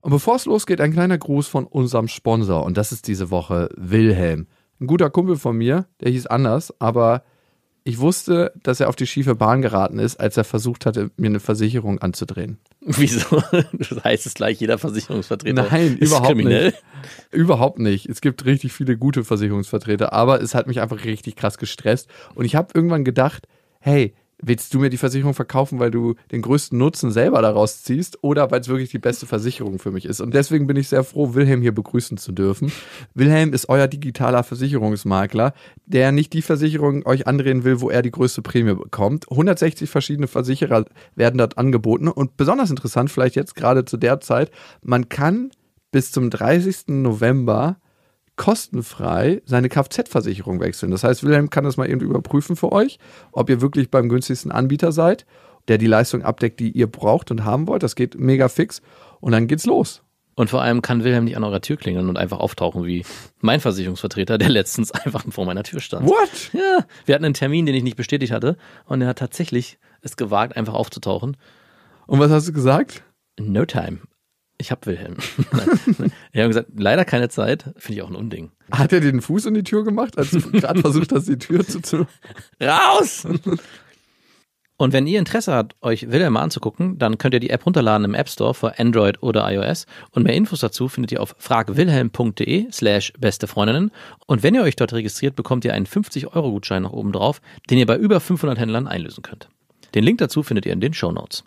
Und bevor es losgeht, ein kleiner Gruß von unserem Sponsor. Und das ist diese Woche Wilhelm. Ein guter Kumpel von mir, der hieß anders, aber ich wusste, dass er auf die schiefe Bahn geraten ist, als er versucht hatte, mir eine Versicherung anzudrehen. Wieso? Das heißt es gleich, jeder Versicherungsvertreter Nein, ist überhaupt kriminell. nicht. Überhaupt nicht. Es gibt richtig viele gute Versicherungsvertreter, aber es hat mich einfach richtig krass gestresst. Und ich habe irgendwann gedacht, hey, willst du mir die Versicherung verkaufen, weil du den größten Nutzen selber daraus ziehst oder weil es wirklich die beste Versicherung für mich ist? Und deswegen bin ich sehr froh, Wilhelm hier begrüßen zu dürfen. Wilhelm ist euer digitaler Versicherungsmakler, der nicht die Versicherung euch andrehen will, wo er die größte Prämie bekommt. 160 verschiedene Versicherer werden dort angeboten und besonders interessant, vielleicht jetzt gerade zu der Zeit, man kann bis zum 30. November kostenfrei seine Kfz-Versicherung wechseln. Das heißt, Wilhelm kann das mal eben überprüfen für euch, ob ihr wirklich beim günstigsten Anbieter seid, der die Leistung abdeckt, die ihr braucht und haben wollt. Das geht mega fix und dann geht's los. Und vor allem kann Wilhelm nicht an eurer Tür klingeln und einfach auftauchen wie mein Versicherungsvertreter, der letztens einfach vor meiner Tür stand. What? Ja, wir hatten einen Termin, den ich nicht bestätigt hatte und er hat tatsächlich es gewagt, einfach aufzutauchen. Und was hast du gesagt? No time. Ich hab Wilhelm. Wir haben gesagt, leider keine Zeit. Finde ich auch ein Unding. Hat er dir den Fuß in die Tür gemacht, als du gerade versucht hast, die Tür zu, zu Raus! Und wenn ihr Interesse habt, euch Wilhelm mal anzugucken, dann könnt ihr die App runterladen im App Store für Android oder iOS. Und mehr Infos dazu findet ihr auf fragwilhelm.de slash beste Freundinnen. Und wenn ihr euch dort registriert, bekommt ihr einen 50-Euro-Gutschein noch oben drauf, den ihr bei über 500 Händlern einlösen könnt. Den Link dazu findet ihr in den Show Notes.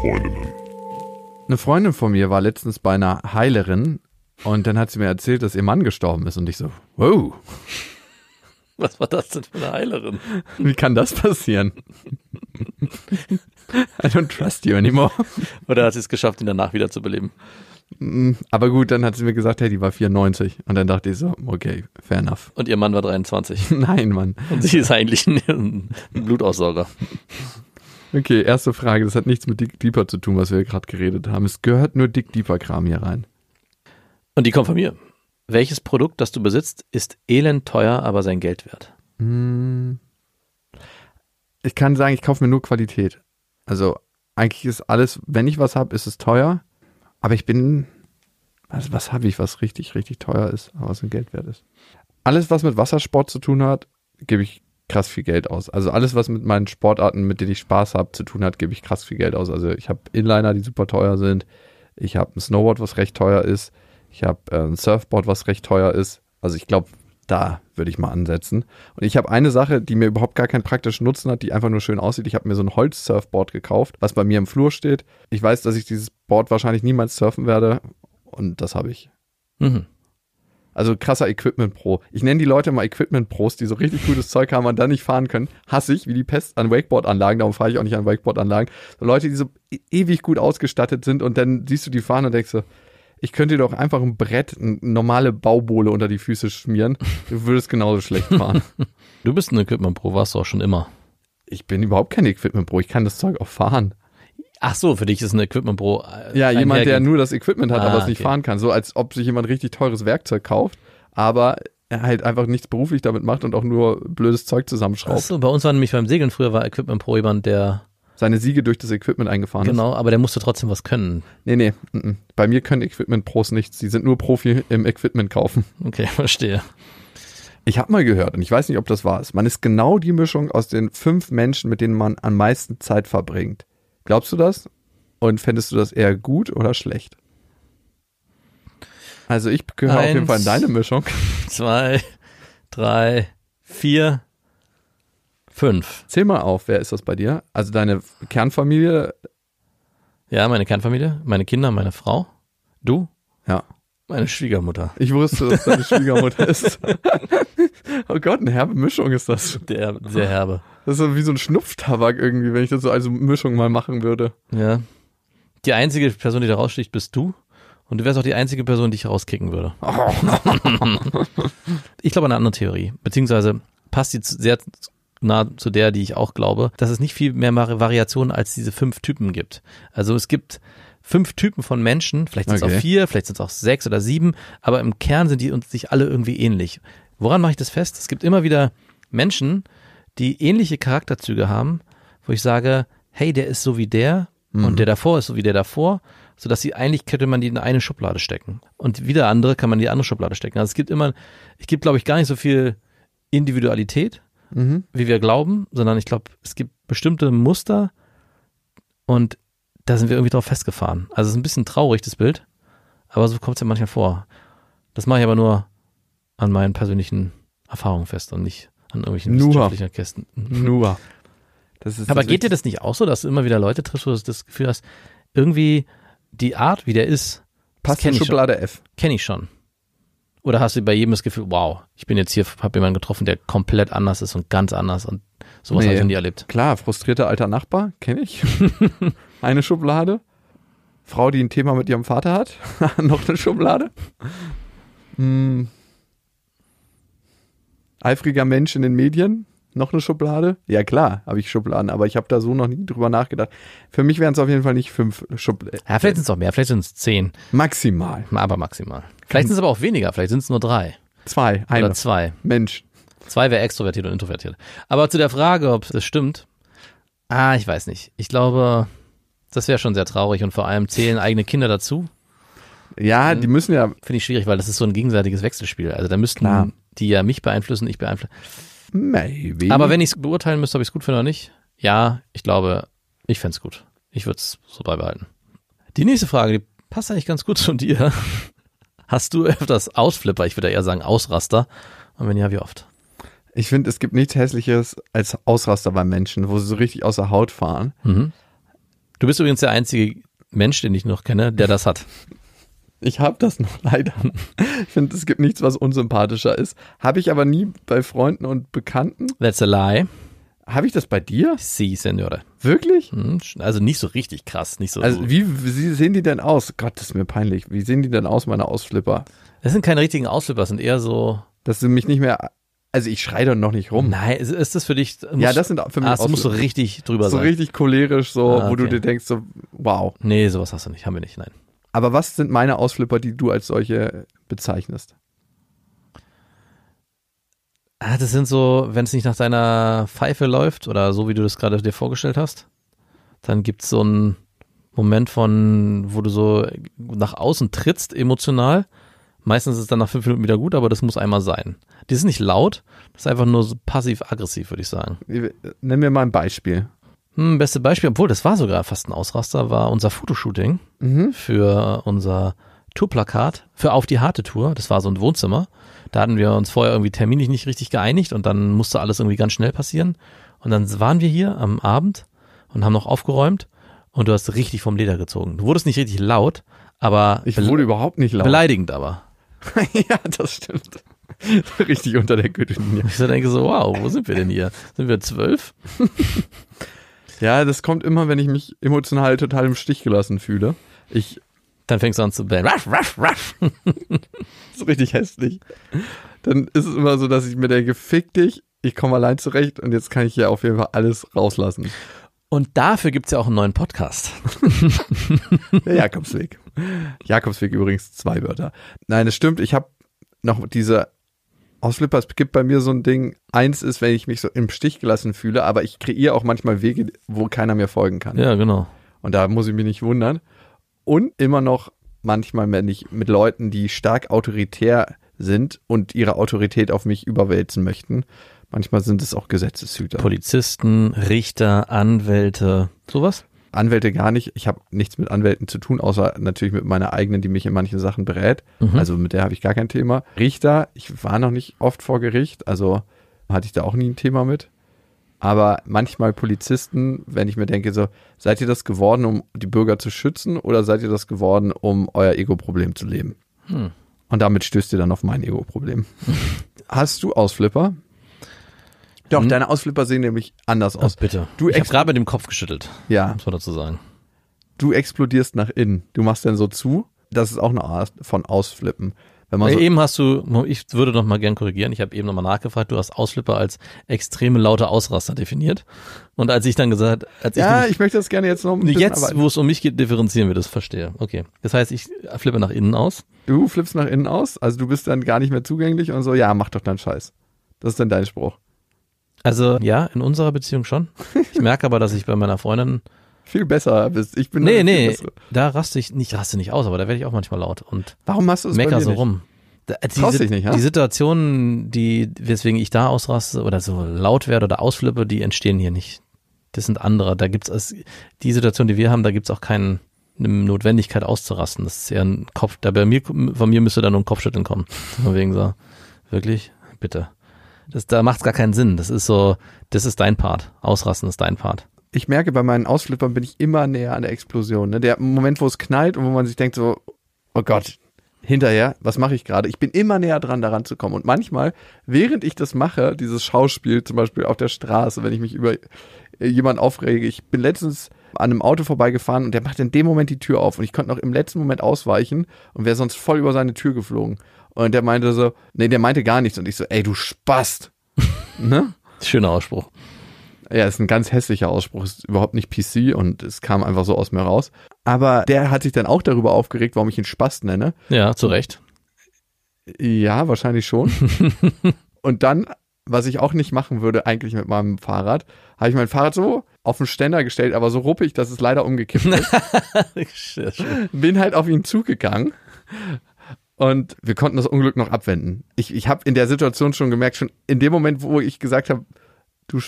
Freundinnen. Eine Freundin von mir war letztens bei einer Heilerin und dann hat sie mir erzählt, dass ihr Mann gestorben ist und ich so, wow, Was war das denn für eine Heilerin? wie kann das passieren? I don't trust you anymore. Oder hat sie es geschafft, ihn danach wieder zu beleben? Mm, Aber gut, dann hat sie mir gesagt, hey, die war 94 und dann dachte ich so, okay, fair enough. Und ihr Mann war 23. Nein, Mann. Und sie ist eigentlich ein, ein Blutaussauger. Okay, erste Frage, das hat nichts mit Dick Deeper zu tun, was wir gerade geredet haben. Es gehört nur Dick Deeper Kram hier rein. Und die kommt von mir. Welches Produkt, das du besitzt, ist elend teuer, aber sein Geld wert? Mm. Ich kann sagen, ich kaufe mir nur Qualität. Also eigentlich ist alles, wenn ich was habe, ist es teuer. Aber ich bin, also was habe ich, was richtig, richtig teuer ist, aber was ein Geld wert ist. Alles, was mit Wassersport zu tun hat, gebe ich krass viel Geld aus. Also alles, was mit meinen Sportarten, mit denen ich Spaß habe, zu tun hat, gebe ich krass viel Geld aus. Also ich habe Inliner, die super teuer sind. Ich habe ein Snowboard, was recht teuer ist. Ich habe äh, ein Surfboard, was recht teuer ist. Also ich glaube, da würde ich mal ansetzen. Und ich habe eine Sache, die mir überhaupt gar keinen praktischen Nutzen hat, die einfach nur schön aussieht. Ich habe mir so ein Holz-Surfboard gekauft, was bei mir im Flur steht. Ich weiß, dass ich dieses Board wahrscheinlich niemals surfen werde. Und das habe ich. Mhm. Also krasser Equipment Pro. Ich nenne die Leute mal Equipment Pros, die so richtig gutes Zeug haben und dann nicht fahren können. Hasse ich, wie die Pest an Wakeboard-Anlagen. Darum fahre ich auch nicht an Wakeboard-Anlagen. So Leute, die so e- ewig gut ausgestattet sind und dann siehst du die fahren und denkst so, ich könnte dir doch einfach ein Brett, eine normale Baubohle unter die Füße schmieren. Du würdest genauso schlecht fahren. Du bist ein Equipment Pro, warst du auch schon immer. Ich bin überhaupt kein Equipment Pro. Ich kann das Zeug auch fahren. Ach so, für dich ist ein Equipment Pro. äh, Ja, jemand, der einhergehend. nur das Equipment hat, Ah, aber es nicht okay. fahren kann. So als ob sich jemand richtig teures Werkzeug kauft, aber er halt einfach nichts beruflich damit macht und auch nur blödes Zeug Ach zusammenschraubt. so, bei uns war nämlich beim Segeln früher war Equipment Pro jemand, der Seine Siege durch das Equipment eingefahren genau, aber der musste trotzdem was können. ist. Nee, nee. mm, mm. Bei mir können Equipment Pros nichts. Die sind nur Profi im Equipment kaufen. Okay, verstehe. Ich habe mal gehört, und ich weiß nicht, ob das wahr ist, man ist genau die Mischung aus den fünf Menschen, mit denen man am meisten Zeit verbringt. Glaubst du das? Und fändest du das eher gut oder schlecht? Also ich gehöre auf jeden. Fall in deine Mischung. Zwei, drei, vier, fünf. Zähl mal auf, wer ist das bei dir? Also deine Kernfamilie, Ja, meine Kernfamilie, meine Kinder, meine Frau, du, ja. Meine Schwiegermutter. Ich wusste, dass deine Schwiegermutter ist. oh Gott, eine herbe Mischung ist das. Der sehr herbe. Das ist wie so ein Schnupftabak irgendwie, wenn ich das so als Mischung mal machen würde. Ja. Die einzige Person, die da raussticht, bist du. Und du wärst auch die einzige Person, die ich rauskicken würde. ich glaube an eine andere Theorie. Beziehungsweise passt die sehr nah zu der, die ich auch glaube, dass es nicht viel mehr Vari- Variationen als diese fünf Typen gibt. Also es gibt fünf Typen von Menschen, vielleicht sind es Okay. auch vier, vielleicht sind es auch sechs oder sieben, aber im Kern sind die uns sich alle irgendwie ähnlich. Woran mache ich das fest? Es gibt immer wieder Menschen, die ähnliche Charakterzüge haben, wo ich sage, hey, der ist so wie der und der davor ist so wie der davor, sodass sie eigentlich könnte man die in eine Schublade stecken. Und wieder andere kann man in die andere Schublade stecken. Also es gibt immer, ich gibt glaube ich gar nicht so viel Individualität, wie wir glauben, sondern ich glaube, es gibt bestimmte Muster und da sind wir irgendwie drauf festgefahren. Also es ist ein bisschen traurig, das Bild, aber so kommt es ja manchmal vor. Das mache ich aber nur an meinen persönlichen Erfahrungen fest und nicht an irgendwelchen Nur. wissenschaftlichen Kästen. Nur. Aber geht dir das nicht auch so, dass du immer wieder Leute triffst, wo du das Gefühl hast, irgendwie die Art, wie der ist, Passt in ich schon. Schublade F. kenne ich schon. Oder hast du bei jedem das Gefühl, wow, ich bin jetzt hier, habe jemanden getroffen, der komplett anders ist und ganz anders und sowas Nee. habe ich nie erlebt. Klar, frustrierter alter Nachbar, kenne ich. eine Schublade. Frau, die ein Thema mit ihrem Vater hat, noch eine Schublade. Hm. Eifriger Mensch in den Medien, noch eine Schublade. Ja klar, habe ich Schubladen, aber ich habe da so noch nie drüber nachgedacht. Für mich wären es auf jeden Fall nicht fünf Schubladen. Ja, vielleicht sind es auch mehr, vielleicht sind es zehn, Maximal. aber maximal. Vielleicht sind es aber auch weniger, vielleicht sind es nur drei Zwei, eine. oder zwei. Mensch. Zwei wäre extrovertiert und introvertiert. Aber zu der Frage, ob das stimmt, ah, ich weiß nicht. Ich glaube, das wäre schon sehr traurig und vor allem zählen eigene Kinder dazu. Ja, Mhm. die müssen ja, Finde ich schwierig, weil das ist so ein gegenseitiges Wechselspiel. Also da müssten Klar. die ja mich beeinflussen, ich beeinflussen. maybe. Aber wenn ich es beurteilen müsste, ob ich es gut finde oder nicht, ja, ich glaube, ich fände es gut. Ich würde es so beibehalten. Die nächste Frage, die passt eigentlich ganz gut zu dir. Hast du öfters Ausflipper? Ich würde eher sagen Ausraster. Und wenn ja, wie oft? Ich finde, es gibt nichts Hässliches als Ausraster bei Menschen, wo sie so richtig aus der Haut fahren. Mhm. Du bist übrigens der einzige Mensch, den ich noch kenne, der das hat. Ich habe das noch leider. Ich finde, es gibt nichts, was unsympathischer ist. Habe ich aber nie bei Freunden und Bekannten. That's a lie. Habe ich das bei dir? Si, Senore. Wirklich? Hm, Also nicht so richtig krass, nicht so. Also wie, wie sehen die denn aus? Gott, das ist mir peinlich. Wie sehen die denn aus, meine Ausflipper? das sind keine richtigen Ausflipper, das sind eher so. Dass du mich nicht mehr. Also ich schreie doch noch nicht rum. Nein, ist, ist das für dich? Muss, ja, das sind für mich ah, das musst du richtig drüber so sein. richtig cholerisch, so, Ah, wo du okay. dir denkst, so, wow. Nee, sowas hast du nicht, haben wir nicht, nein. Aber was sind meine Ausflipper, die du als solche bezeichnest? Ah, das sind so, wenn es nicht nach deiner Pfeife läuft oder so, wie du das gerade dir vorgestellt hast, dann gibt's so einen Moment von, wo du so nach außen trittst, emotional. Meistens ist es dann nach fünf Minuten wieder gut, aber das muss einmal sein. Die ist nicht laut, das ist einfach nur so passiv-aggressiv, würde ich sagen. Nenn mir mal ein Beispiel. Hm, beste Beispiel, obwohl das war sogar fast ein Ausraster, war unser Fotoshooting Mhm. für unser Tourplakat für Auf die harte Tour. Das war so ein Wohnzimmer. Da hatten wir uns vorher irgendwie terminlich nicht richtig geeinigt und dann musste alles irgendwie ganz schnell passieren. Und dann waren wir hier am Abend und haben noch aufgeräumt und du hast richtig vom Leder gezogen. Du wurdest nicht richtig laut, aber Ich wurde überhaupt nicht laut. beleidigend aber. ja, das stimmt. Richtig unter der Gürtellinie. Ich so denke so, wow, wo sind wir denn hier? Sind wir zwölf? Ja, das kommt immer, wenn ich mich emotional total im Stich gelassen fühle. Ich, Dann fängst du an zu bellen. Ruff, ruff, ruff. das ist richtig hässlich. Dann ist es immer so, dass ich mir denke, fick dich, ich komme allein zurecht und jetzt kann ich hier auf jeden Fall alles rauslassen. Und dafür gibt's ja auch einen neuen Podcast. Der Jakobsweg. Jakobsweg übrigens zwei Wörter. Nein, es stimmt, ich habe noch diese Ausflipper, es gibt bei mir so ein Ding, eins ist, wenn ich mich so im Stich gelassen fühle, aber ich kreiere auch manchmal Wege, wo keiner mir folgen kann. Ja, genau. Und da muss ich mich nicht wundern. Und immer noch manchmal, wenn ich mit Leuten, die stark autoritär sind und ihre Autorität auf mich überwälzen möchten, manchmal sind es auch Gesetzeshüter. Polizisten, Richter, Anwälte, sowas? Anwälte gar nicht. Ich habe nichts mit Anwälten zu tun, außer natürlich mit meiner eigenen, die mich in manchen Sachen berät. Mhm. Also mit der habe ich gar kein Thema. Richter, ich war noch nicht oft vor Gericht, also hatte ich da auch nie ein Thema mit. Aber manchmal Polizisten, wenn ich mir denke, so, seid ihr das geworden, um die Bürger zu schützen oder seid ihr das geworden, um euer Ego-Problem zu leben? Hm. Und damit stößt ihr dann auf mein Ego-Problem. Hast du Ausflipper? Doch, Hm. deine Ausflipper sehen nämlich anders aus. bitte. Du ich habe gerade mit dem Kopf geschüttelt, Ja, muss man dazu sagen. du explodierst nach innen. Du machst dann so zu. Das ist auch eine Art von Ausflippen. Wenn man so, eben hast du, ich würde noch mal gern korrigieren, ich habe eben noch mal nachgefragt, du hast Ausflipper als extreme laute Ausraster definiert. Und als ich dann gesagt, als ja, ich, ich möchte das gerne jetzt noch ein bisschen, jetzt, wo es um mich geht, differenzieren wir das, verstehe. Okay. Das heißt, ich flippe nach innen aus. du flippst nach innen aus, also du bist dann gar nicht mehr zugänglich und so, ja, mach doch deinen Scheiß. Das ist dann dein Spruch. Also ja, in unserer Beziehung schon. Ich merke aber, dass ich bei meiner Freundin, Viel besser bist. Ich bin nee, nee, da raste ich nicht, raste nicht aus, aber da werde ich auch manchmal laut und Warum hast du es mecker so nicht? rum. Da- Die, Traust dich nicht, ja? die Situationen, die, weswegen ich da ausraste oder so laut werde oder ausflippe, die entstehen hier nicht. Das sind andere. Da gibt's es, die Situation, die wir haben, da gibt's auch keine Notwendigkeit auszurasten. Das ist eher ein Kopf, da bei mir, von mir müsste da nur ein Kopfschütteln kommen. Von wegen so, wirklich? Bitte. Das, da macht's gar keinen Sinn. Das ist so, das ist dein Part. Ausrasten ist dein Part. Ich merke, bei meinen Ausflippern bin ich immer näher an der Explosion. Ne? Der Moment, wo es knallt und wo man sich denkt so, oh Gott, hinterher, was mache ich gerade? Ich bin immer näher dran, daran zu kommen. Und manchmal, während ich das mache, dieses Schauspiel, zum Beispiel auf der Straße, wenn ich mich über äh, jemanden aufrege, ich bin letztens an einem Auto vorbeigefahren und der macht in dem Moment die Tür auf und ich konnte noch im letzten Moment ausweichen und wäre sonst voll über seine Tür geflogen. Und der meinte so, nee, der meinte gar nichts und ich so, ey, du Spast. ne? Schöner Ausspruch. Ja, ist ein ganz hässlicher Ausspruch, ist überhaupt nicht PC und es kam einfach so aus mir raus. Aber der hat sich dann auch darüber aufgeregt, warum ich ihn Spast nenne. Ja, zu Recht. Ja, wahrscheinlich schon. und dann, was ich auch nicht machen würde eigentlich mit meinem Fahrrad, habe ich mein Fahrrad so auf den Ständer gestellt, aber so ruppig, dass es leider umgekippt ist. Bin halt auf ihn zugegangen. Und wir konnten das Unglück noch abwenden. Ich, ich habe in der Situation schon gemerkt, schon in dem Moment, wo ich gesagt habe, du,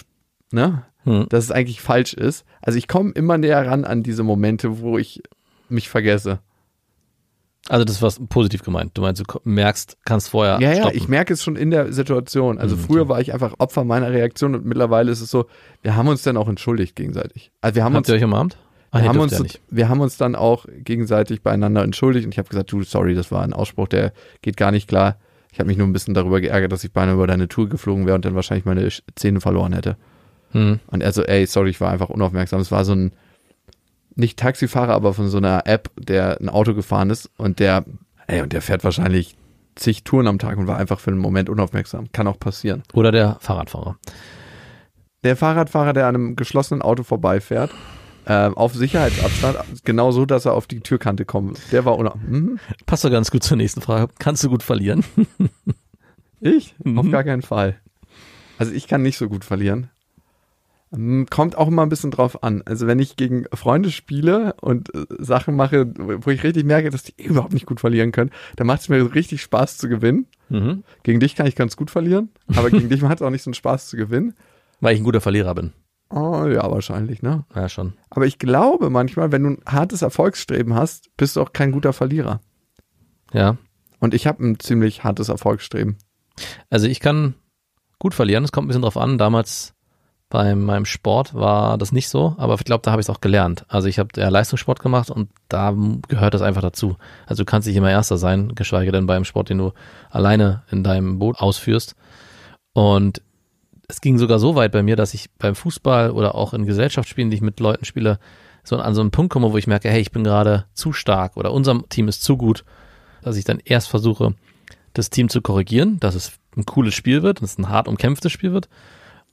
ne, Hm. dass es eigentlich falsch ist. Also ich komme immer näher ran an diese Momente, wo ich mich vergesse. Also das war positiv gemeint. Du meinst, du merkst, kannst vorher Ja, ja, stoppen. ich merke es schon in der Situation. Also Mhm, früher war ich einfach Opfer meiner Reaktion und mittlerweile ist es so, wir haben uns dann auch entschuldigt gegenseitig. Also wir haben Habt uns ihr euch umarmt? Ah, wir, haben uns, nicht. wir haben uns dann auch gegenseitig beieinander entschuldigt und ich habe gesagt, du, sorry, das war ein Ausspruch, der geht gar nicht klar. Ich habe mich nur ein bisschen darüber geärgert, dass ich beinahe über deine Tour geflogen wäre und dann wahrscheinlich meine Zähne verloren hätte. Hm. Und er so, ey, sorry, ich war einfach unaufmerksam. Es war so ein, nicht Taxifahrer, aber von so einer App, der ein Auto gefahren ist und der, ey, und der fährt wahrscheinlich zig Touren am Tag und war einfach für einen Moment unaufmerksam. Kann auch passieren. Oder der Fahrradfahrer. Der Fahrradfahrer, der an einem geschlossenen Auto vorbeifährt, ähm, auf Sicherheitsabstand, genau so, dass er auf die Türkante kommt. Der war unauf. Mhm. Passt doch ganz gut zur nächsten Frage. Kannst du gut verlieren? Ich? Auf Mhm. gar keinen Fall. Also ich kann nicht so gut verlieren. Ähm, Kommt auch immer ein bisschen drauf an. Also wenn ich gegen Freunde spiele und äh, Sachen mache, wo ich richtig merke, dass die überhaupt nicht gut verlieren können, dann macht es mir richtig Spaß zu gewinnen. Mhm. Gegen dich kann ich ganz gut verlieren, aber gegen dich macht es auch nicht so einen Spaß zu gewinnen. Weil ich ein guter Verlierer bin. Oh ja, wahrscheinlich, ne? Ja, schon. Aber ich glaube manchmal, wenn du ein hartes Erfolgsstreben hast, bist du auch kein guter Verlierer. Ja. Und ich habe ein ziemlich hartes Erfolgsstreben. Also ich kann gut verlieren. Es kommt ein bisschen drauf an. Damals bei meinem Sport war das nicht so, aber ich glaube, da habe ich es auch gelernt. Also ich habe ja Leistungssport gemacht und da gehört das einfach dazu. Also du kannst nicht immer Erster sein, geschweige denn beim Sport, den du alleine in deinem Boot ausführst. Und es ging sogar so weit bei mir, dass ich beim Fußball oder auch in Gesellschaftsspielen, die ich mit Leuten spiele, so an so einen Punkt komme, wo ich merke, hey, ich bin gerade zu stark oder unser Team ist zu gut, dass ich dann erst versuche, das Team zu korrigieren, dass es ein cooles Spiel wird, dass es ein hart umkämpftes Spiel wird.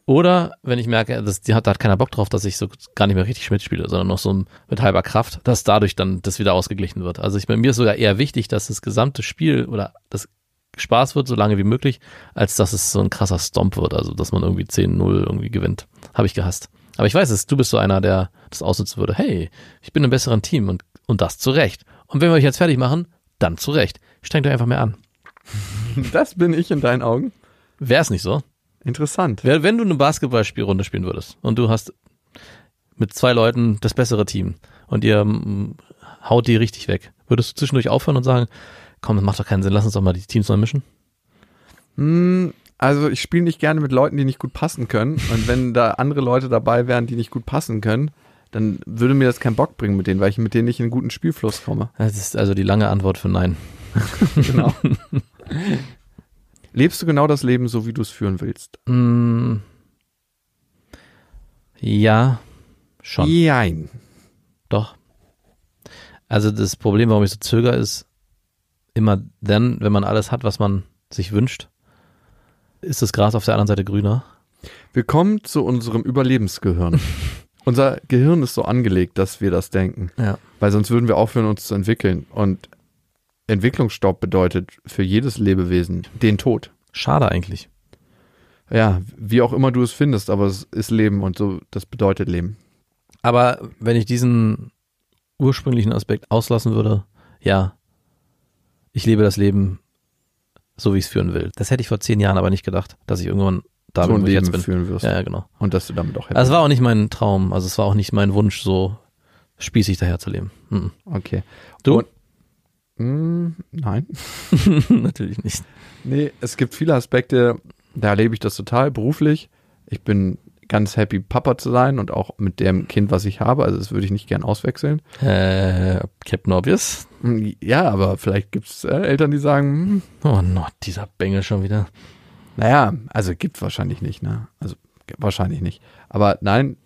Oder wenn ich merke, hat, da hat keiner Bock drauf, dass ich so gar nicht mehr richtig mitspiele, sondern noch so mit halber Kraft, dass dadurch dann das wieder ausgeglichen wird. Also ich, bei mir ist sogar eher wichtig, dass das gesamte Spiel oder das Spaß wird, so lange wie möglich, als dass es so ein krasser Stomp wird, also dass man irgendwie 10-0 irgendwie gewinnt. Habe ich gehasst. Aber ich weiß es, du bist so einer, der das ausnutzen würde. Hey, ich bin im besseren Team und, und das zu Recht. Und wenn wir euch jetzt fertig machen, dann zu Recht. Strengt euch einfach mehr an. Das bin ich in deinen Augen. Wäre es nicht so? Interessant. Wenn du eine Basketballspielrunde spielen würdest und du hast mit zwei Leuten das bessere Team und ihr mm, haut die richtig weg, würdest du zwischendurch aufhören und sagen, komm, das macht doch keinen Sinn, lass uns doch mal die Teams neu mischen? Hm, also ich spiele nicht gerne mit Leuten, die nicht gut passen können. Und wenn da andere Leute dabei wären, die nicht gut passen können, dann würde mir das keinen Bock bringen mit denen, weil ich mit denen nicht in einen guten Spielfluss komme. Das ist also die lange Antwort für Nein. Genau. Lebst du genau das Leben so, wie du es führen willst? Mm, ja, schon. Jein. Doch. Also das Problem, warum ich so zöger, ist, immer dann, wenn man alles hat, was man sich wünscht, ist das Gras auf der anderen Seite grüner. Willkommen zu unserem Überlebensgehirn. Unser Gehirn ist so angelegt, dass wir das denken. Ja. Weil sonst würden wir aufhören, uns zu entwickeln. Und Entwicklungsstopp bedeutet für jedes Lebewesen den Tod. Schade eigentlich. Ja, wie auch immer du es findest, aber es ist Leben und so, das bedeutet Leben. Aber wenn ich diesen ursprünglichen Aspekt auslassen würde, ja, ich lebe das Leben so, wie ich es führen will. Das hätte ich vor zehn Jahren aber nicht gedacht, dass ich irgendwann da so bin, ich jetzt bin. führen wirst. Ja, genau. Und dass du damit auch happy Also es war auch nicht mein Traum, also es war auch nicht mein Wunsch, so spießig daher zu leben. Mhm. Okay. Du? Und, Mm, nein. Natürlich nicht. Nee, es gibt viele Aspekte, da erlebe ich das total beruflich. Ich bin ganz happy, Papa zu sein und auch mit dem Kind, was ich habe. Also das würde ich nicht gern auswechseln. Äh, Captain Obvious. Mm, Ja, aber vielleicht gibt es äh, Eltern, die sagen, hm, Oh no, dieser Bengel schon wieder. naja, also gibt wahrscheinlich nicht, ne? Also wahrscheinlich nicht. Aber nein,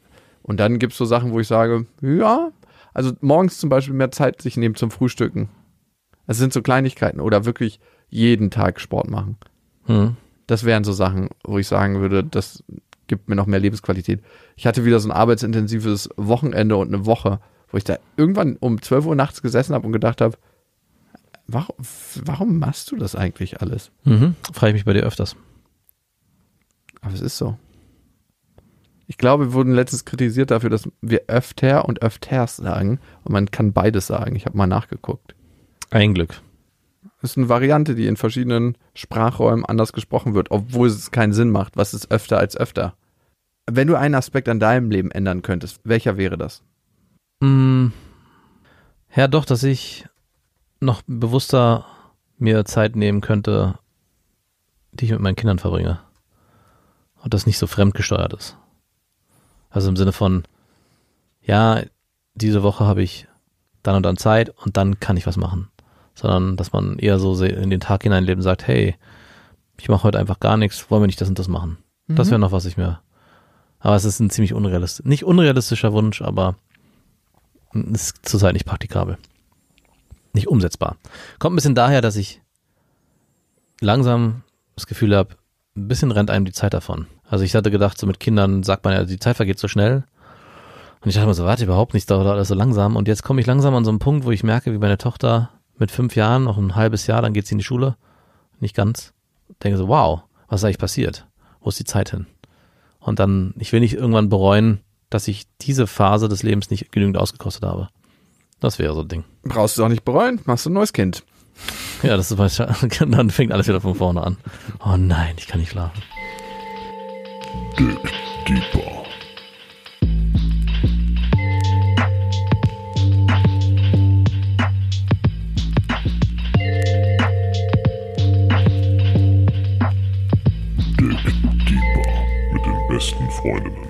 und dann gibt es so Sachen, wo ich sage, ja, also morgens zum Beispiel mehr Zeit sich nehmen zum Frühstücken. Es sind so Kleinigkeiten oder wirklich jeden Tag Sport machen. Hm. Das wären so Sachen, wo ich sagen würde, das gibt mir noch mehr Lebensqualität. Ich hatte wieder so ein arbeitsintensives Wochenende und eine Woche, wo ich da irgendwann um 12 Uhr nachts gesessen habe und gedacht habe, warum, warum machst du das eigentlich alles? Mhm. Frage ich mich bei dir öfters. Aber es ist so. Ich glaube, wir wurden letztens kritisiert dafür, dass wir öfter und öfters sagen. Und man kann beides sagen. Ich habe mal nachgeguckt. Ein Glück. Das ist eine Variante, die in verschiedenen Sprachräumen anders gesprochen wird, obwohl es keinen Sinn macht. Was ist öfter als öfter? Wenn du einen Aspekt an deinem Leben ändern könntest, welcher wäre das? Mm, ja, doch, dass ich noch bewusster mir Zeit nehmen könnte, die ich mit meinen Kindern verbringe. Und das nicht so fremdgesteuert ist. Also im Sinne von, ja, diese Woche habe ich dann und dann Zeit und dann kann ich was machen. Sondern, dass man eher so in den Tag hineinlebt und sagt, hey, ich mache heute einfach gar nichts, wollen wir nicht das und das machen. Das wäre noch was ich mir. Aber es ist ein ziemlich unrealistisch, nicht unrealistischer Wunsch, aber ist zurzeit nicht praktikabel. Nicht umsetzbar. Kommt ein bisschen daher, dass ich langsam das Gefühl habe, ein bisschen rennt einem die Zeit davon. Also ich hatte gedacht, so mit Kindern sagt man ja, die Zeit vergeht so schnell. Und ich dachte mir so, warte überhaupt nicht, dauert alles so langsam. Und jetzt komme ich langsam an so einen Punkt, wo ich merke, wie meine Tochter mit fünf Jahren, noch ein halbes Jahr, dann geht sie in die Schule. Nicht ganz. Denke so, wow, was ist eigentlich passiert? Wo ist die Zeit hin? Und dann, ich will nicht irgendwann bereuen, dass ich diese Phase des Lebens nicht genügend ausgekostet habe. Das wäre so ein Ding. Brauchst du auch nicht bereuen, machst du ein neues Kind. Ja, das ist dann fängt alles wieder von vorne an. Oh nein, ich kann nicht schlafen. Dig deeper. Dig Freundinnen.